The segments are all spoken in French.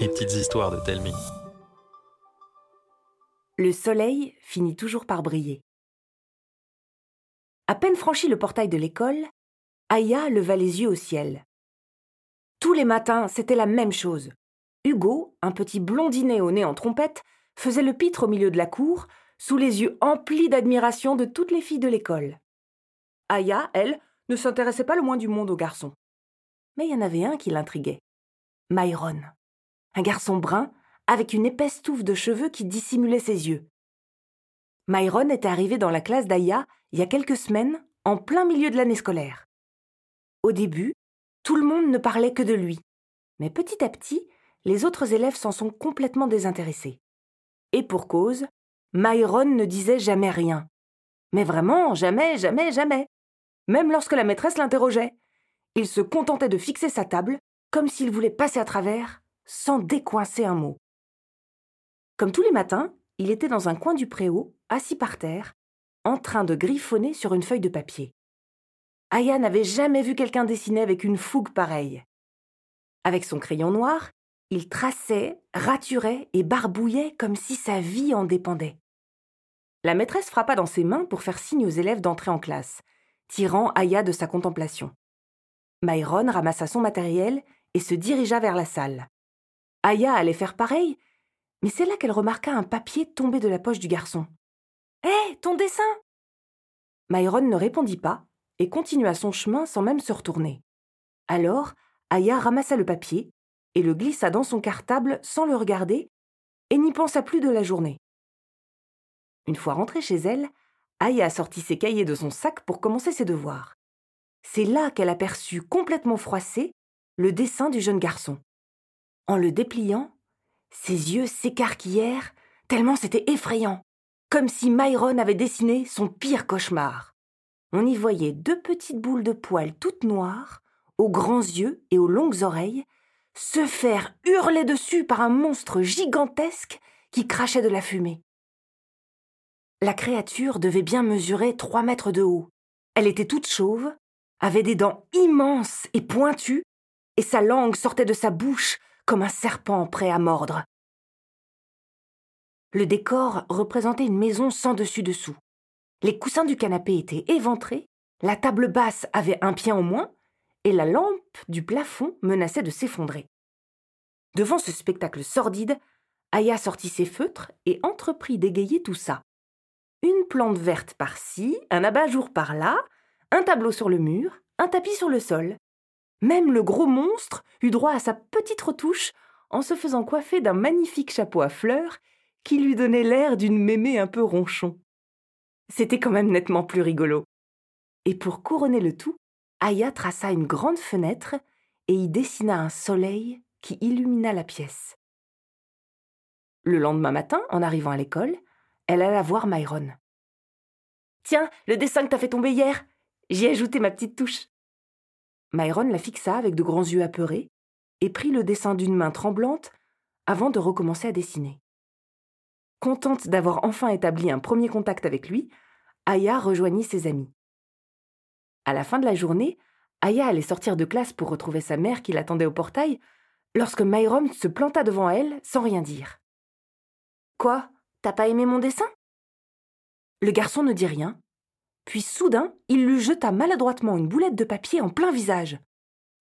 Les petites histoires de Telmi. Le soleil finit toujours par briller. À peine franchi le portail de l'école, Aya leva les yeux au ciel. Tous les matins, c'était la même chose. Hugo, un petit blondinet au nez en trompette, faisait le pitre au milieu de la cour, sous les yeux emplis d'admiration de toutes les filles de l'école. Aya, elle, ne s'intéressait pas le moins du monde aux garçons. Mais il y en avait un qui l'intriguait. Myron. Un garçon brun, avec une épaisse touffe de cheveux qui dissimulait ses yeux. Myron était arrivé dans la classe d'Aya il y a quelques semaines, en plein milieu de l'année scolaire. Au début, tout le monde ne parlait que de lui. Mais petit à petit, les autres élèves s'en sont complètement désintéressés. Et pour cause, Myron ne disait jamais rien. Mais vraiment, jamais, jamais, jamais. Même lorsque la maîtresse l'interrogeait. Il se contentait de fixer sa table, comme s'il voulait passer à travers, sans décoincer un mot. Comme tous les matins, il était dans un coin du préau, assis par terre, en train de griffonner sur une feuille de papier. Aya n'avait jamais vu quelqu'un dessiner avec une fougue pareille. Avec son crayon noir, il traçait, raturait et barbouillait comme si sa vie en dépendait. La maîtresse frappa dans ses mains pour faire signe aux élèves d'entrer en classe, tirant Aya de sa contemplation. Myron ramassa son matériel et se dirigea vers la salle. Aya allait faire pareil, mais c'est là qu'elle remarqua un papier tombé de la poche du garçon. Hé, ton dessin Myron ne répondit pas et continua son chemin sans même se retourner. Alors, Aya ramassa le papier et le glissa dans son cartable sans le regarder et n'y pensa plus de la journée. Une fois rentrée chez elle, Aya sortit ses cahiers de son sac pour commencer ses devoirs. C'est là qu'elle aperçut complètement froissé le dessin du jeune garçon. En le dépliant, ses yeux s'écarquillèrent tellement c'était effrayant, comme si Myron avait dessiné son pire cauchemar. On y voyait deux petites boules de poils toutes noires, aux grands yeux et aux longues oreilles, se faire hurler dessus par un monstre gigantesque qui crachait de la fumée. La créature devait bien mesurer trois mètres de haut. Elle était toute chauve, avait des dents immenses et pointues, et sa langue sortait de sa bouche comme un serpent prêt à mordre. Le décor représentait une maison sans dessus-dessous. Les coussins du canapé étaient éventrés, la table basse avait un pied en moins, et la lampe du plafond menaçait de s'effondrer. Devant ce spectacle sordide, Aya sortit ses feutres et entreprit d'égayer tout ça. Une plante verte par-ci, un abat-jour par-là, un tableau sur le mur, un tapis sur le sol. Même le gros monstre eut droit à sa petite retouche en se faisant coiffer d'un magnifique chapeau à fleurs qui lui donnait l'air d'une mémé un peu ronchon. C'était quand même nettement plus rigolo. Et pour couronner le tout, Aya traça une grande fenêtre et y dessina un soleil qui illumina la pièce. Le lendemain matin, en arrivant à l'école, elle alla voir Myron. Tiens, le dessin que t'as fait tomber hier, j'y ai ajouté ma petite touche. Myron la fixa avec de grands yeux apeurés et prit le dessin d'une main tremblante avant de recommencer à dessiner. Contente d'avoir enfin établi un premier contact avec lui, Aya rejoignit ses amis. À la fin de la journée, Aya allait sortir de classe pour retrouver sa mère qui l'attendait au portail, lorsque Myron se planta devant elle sans rien dire. Quoi? T'as pas aimé mon dessin? Le garçon ne dit rien, puis soudain, il lui jeta maladroitement une boulette de papier en plein visage.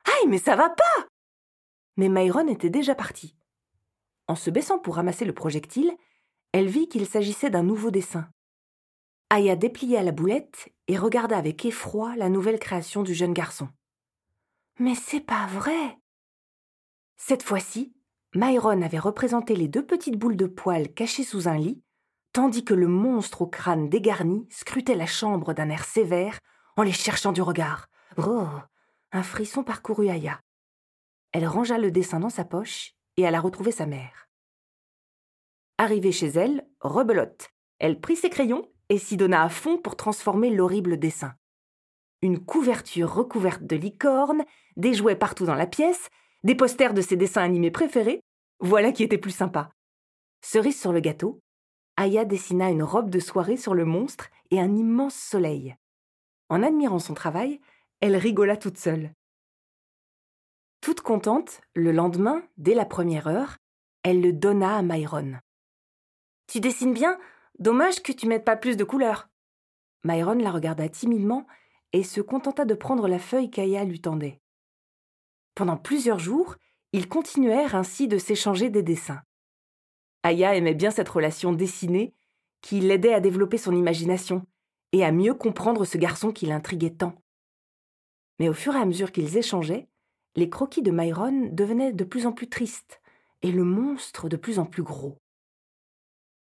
Aïe, mais ça va pas Mais Myron était déjà parti. En se baissant pour ramasser le projectile, elle vit qu'il s'agissait d'un nouveau dessin. Aya déplia la boulette et regarda avec effroi la nouvelle création du jeune garçon. Mais c'est pas vrai Cette fois-ci, Myron avait représenté les deux petites boules de poils cachées sous un lit, tandis que le monstre au crâne dégarni scrutait la chambre d'un air sévère en les cherchant du regard. Oh Un frisson parcourut Aya. Elle rangea le dessin dans sa poche et alla retrouver sa mère. Arrivée chez elle, rebelote, elle prit ses crayons et s'y donna à fond pour transformer l'horrible dessin. Une couverture recouverte de licornes, des jouets partout dans la pièce, des posters de ses dessins animés préférés, voilà qui était plus sympa. Cerise sur le gâteau, Aya dessina une robe de soirée sur le monstre et un immense soleil. En admirant son travail, elle rigola toute seule. Toute contente, le lendemain, dès la première heure, elle le donna à Myron. Tu dessines bien, dommage que tu mettes pas plus de couleurs. Myron la regarda timidement et se contenta de prendre la feuille qu'Aya lui tendait. Pendant plusieurs jours, ils continuèrent ainsi de s'échanger des dessins. Aya aimait bien cette relation dessinée qui l'aidait à développer son imagination et à mieux comprendre ce garçon qui l'intriguait tant. Mais au fur et à mesure qu'ils échangeaient, les croquis de Myron devenaient de plus en plus tristes et le monstre de plus en plus gros.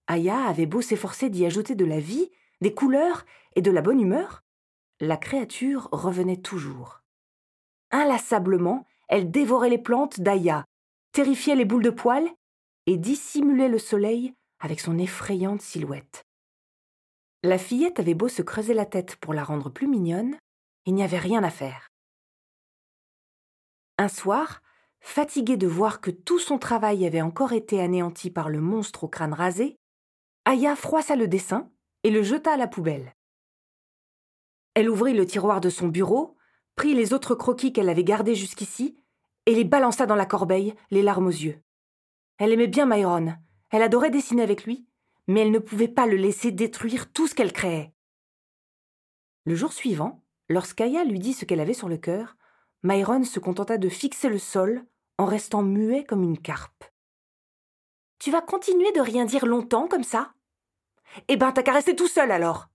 Aya avait beau s'efforcer d'y ajouter de la vie, des couleurs et de la bonne humeur, la créature revenait toujours. Inlassablement, elle dévorait les plantes d'Aya, terrifiait les boules de poils et dissimulait le soleil avec son effrayante silhouette. La fillette avait beau se creuser la tête pour la rendre plus mignonne, il n'y avait rien à faire. Un soir, fatiguée de voir que tout son travail avait encore été anéanti par le monstre au crâne rasé, Aya froissa le dessin et le jeta à la poubelle. Elle ouvrit le tiroir de son bureau, prit les autres croquis qu'elle avait gardés jusqu'ici et les balança dans la corbeille, les larmes aux yeux. Elle aimait bien Myron, elle adorait dessiner avec lui, mais elle ne pouvait pas le laisser détruire tout ce qu'elle créait. Le jour suivant, lorsqu'Aya lui dit ce qu'elle avait sur le cœur, Myron se contenta de fixer le sol en restant muet comme une carpe. Tu vas continuer de rien dire longtemps comme ça? Eh ben, t'as rester tout seul alors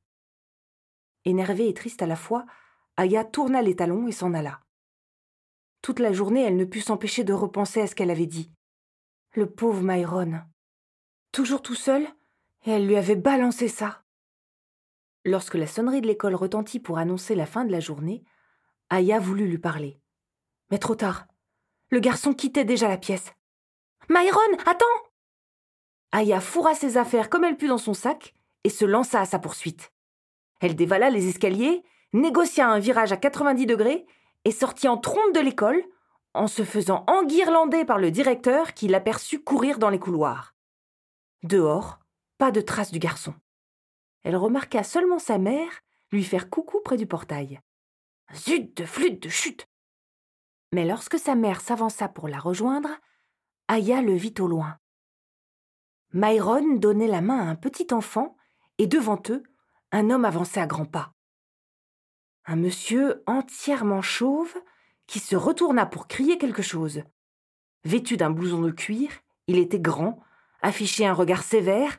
Énervée et triste à la fois, Aya tourna les talons et s'en alla. Toute la journée, elle ne put s'empêcher de repenser à ce qu'elle avait dit. Le pauvre Myron. Toujours tout seul, et elle lui avait balancé ça. Lorsque la sonnerie de l'école retentit pour annoncer la fin de la journée, Aya voulut lui parler. Mais trop tard. Le garçon quittait déjà la pièce. Myron, attends Aya fourra ses affaires comme elle put dans son sac et se lança à sa poursuite. Elle dévala les escaliers, négocia un virage à 90 degrés et sortit en trompe de l'école en se faisant enguirlander par le directeur qui l'aperçut courir dans les couloirs. Dehors, pas de trace du garçon. Elle remarqua seulement sa mère lui faire coucou près du portail. Zut de flûte de chute Mais lorsque sa mère s'avança pour la rejoindre, Aya le vit au loin. Myron donnait la main à un petit enfant, et devant eux, un homme avançait à grands pas. Un monsieur entièrement chauve qui se retourna pour crier quelque chose. Vêtu d'un blouson de cuir, il était grand, affichait un regard sévère,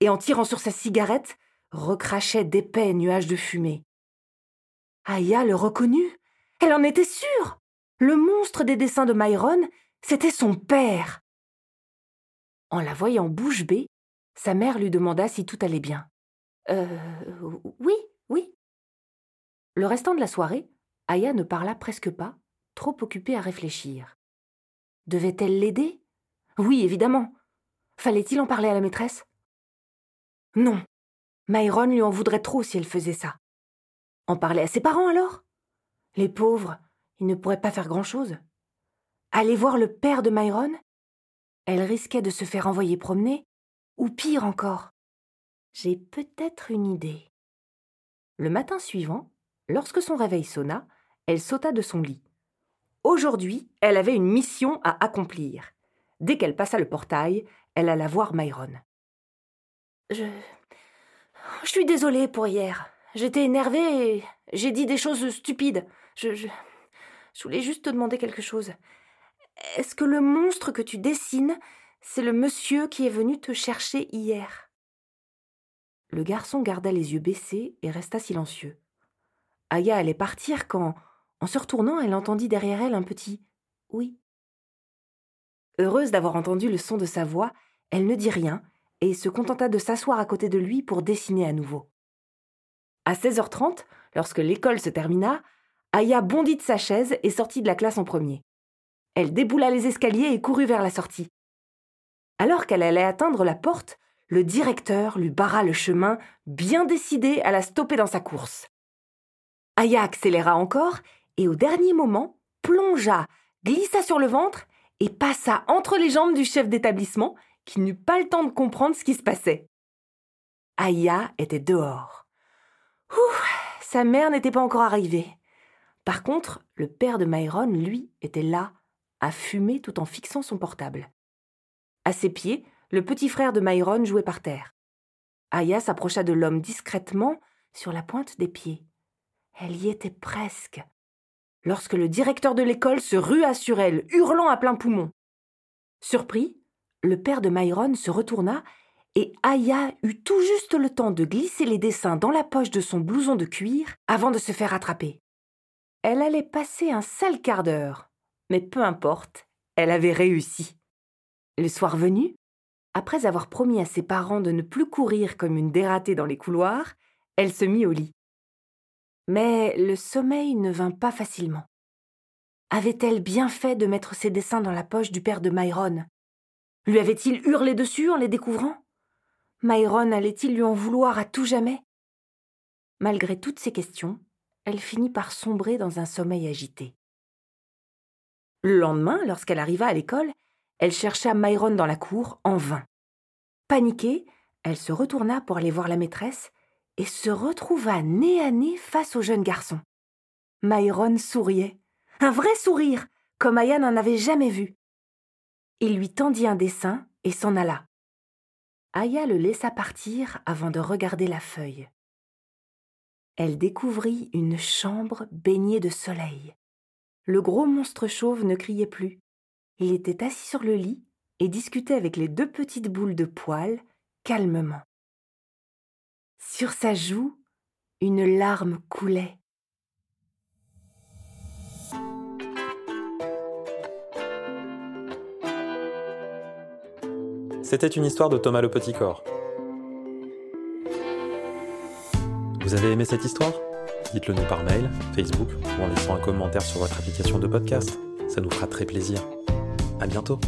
et en tirant sur sa cigarette, recrachait d'épais nuages de fumée. Aya le reconnut. Elle en était sûre. Le monstre des dessins de Myron, c'était son père. En la voyant bouche bée, sa mère lui demanda si tout allait bien. Euh. Oui, oui. Le restant de la soirée, Aya ne parla presque pas, trop occupée à réfléchir. Devait-elle l'aider? Oui, évidemment. Fallait-il en parler à la maîtresse? Non. Myron lui en voudrait trop si elle faisait ça. En parler à ses parents alors? Les pauvres, ils ne pourraient pas faire grand-chose. Aller voir le père de Myron? Elle risquait de se faire envoyer promener, ou pire encore. J'ai peut-être une idée. Le matin suivant, lorsque son réveil sonna, elle sauta de son lit. Aujourd'hui, elle avait une mission à accomplir. Dès qu'elle passa le portail, elle alla voir Myron. Je. Je suis désolée pour hier. J'étais énervée et j'ai dit des choses stupides. Je, je. Voulais juste te demander quelque chose. Est-ce que le monstre que tu dessines, c'est le monsieur qui est venu te chercher hier? Le garçon garda les yeux baissés et resta silencieux. Aya allait partir quand, en se retournant, elle entendit derrière elle un petit Oui. Heureuse d'avoir entendu le son de sa voix, elle ne dit rien et se contenta de s'asseoir à côté de lui pour dessiner à nouveau. À 16h30, lorsque l'école se termina, Aya bondit de sa chaise et sortit de la classe en premier. Elle déboula les escaliers et courut vers la sortie. Alors qu'elle allait atteindre la porte, le directeur lui barra le chemin, bien décidé à la stopper dans sa course. Aya accéléra encore et au dernier moment plongea, glissa sur le ventre et passa entre les jambes du chef d'établissement qui n'eut pas le temps de comprendre ce qui se passait. Aya était dehors. Ouh, sa mère n'était pas encore arrivée. Par contre, le père de Myron, lui, était là, à fumer tout en fixant son portable. À ses pieds, le petit frère de Myron jouait par terre. Aya s'approcha de l'homme discrètement sur la pointe des pieds. Elle y était presque. Lorsque le directeur de l'école se rua sur elle, hurlant à plein poumon. Surpris, le père de Myron se retourna et Aya eut tout juste le temps de glisser les dessins dans la poche de son blouson de cuir avant de se faire attraper. Elle allait passer un sale quart d'heure, mais peu importe, elle avait réussi. Le soir venu, après avoir promis à ses parents de ne plus courir comme une dératée dans les couloirs, elle se mit au lit. Mais le sommeil ne vint pas facilement. Avait-elle bien fait de mettre ses dessins dans la poche du père de Myron? Lui avait-il hurlé dessus en les découvrant? Myron allait-il lui en vouloir à tout jamais? Malgré toutes ces questions, elle finit par sombrer dans un sommeil agité. Le lendemain, lorsqu'elle arriva à l'école, elle chercha Myron dans la cour en vain. Paniquée, elle se retourna pour aller voir la maîtresse et se retrouva nez à nez face au jeune garçon. Myron souriait. Un vrai sourire, comme Aya n'en avait jamais vu. Il lui tendit un dessin et s'en alla. Aya le laissa partir avant de regarder la feuille. Elle découvrit une chambre baignée de soleil. Le gros monstre chauve ne criait plus. Il était assis sur le lit et discutait avec les deux petites boules de poils calmement. Sur sa joue, une larme coulait. C'était une histoire de Thomas le Petit Corps. Vous avez aimé cette histoire? Dites-le nous par mail, Facebook ou en laissant un commentaire sur votre application de podcast. Ça nous fera très plaisir. À bientôt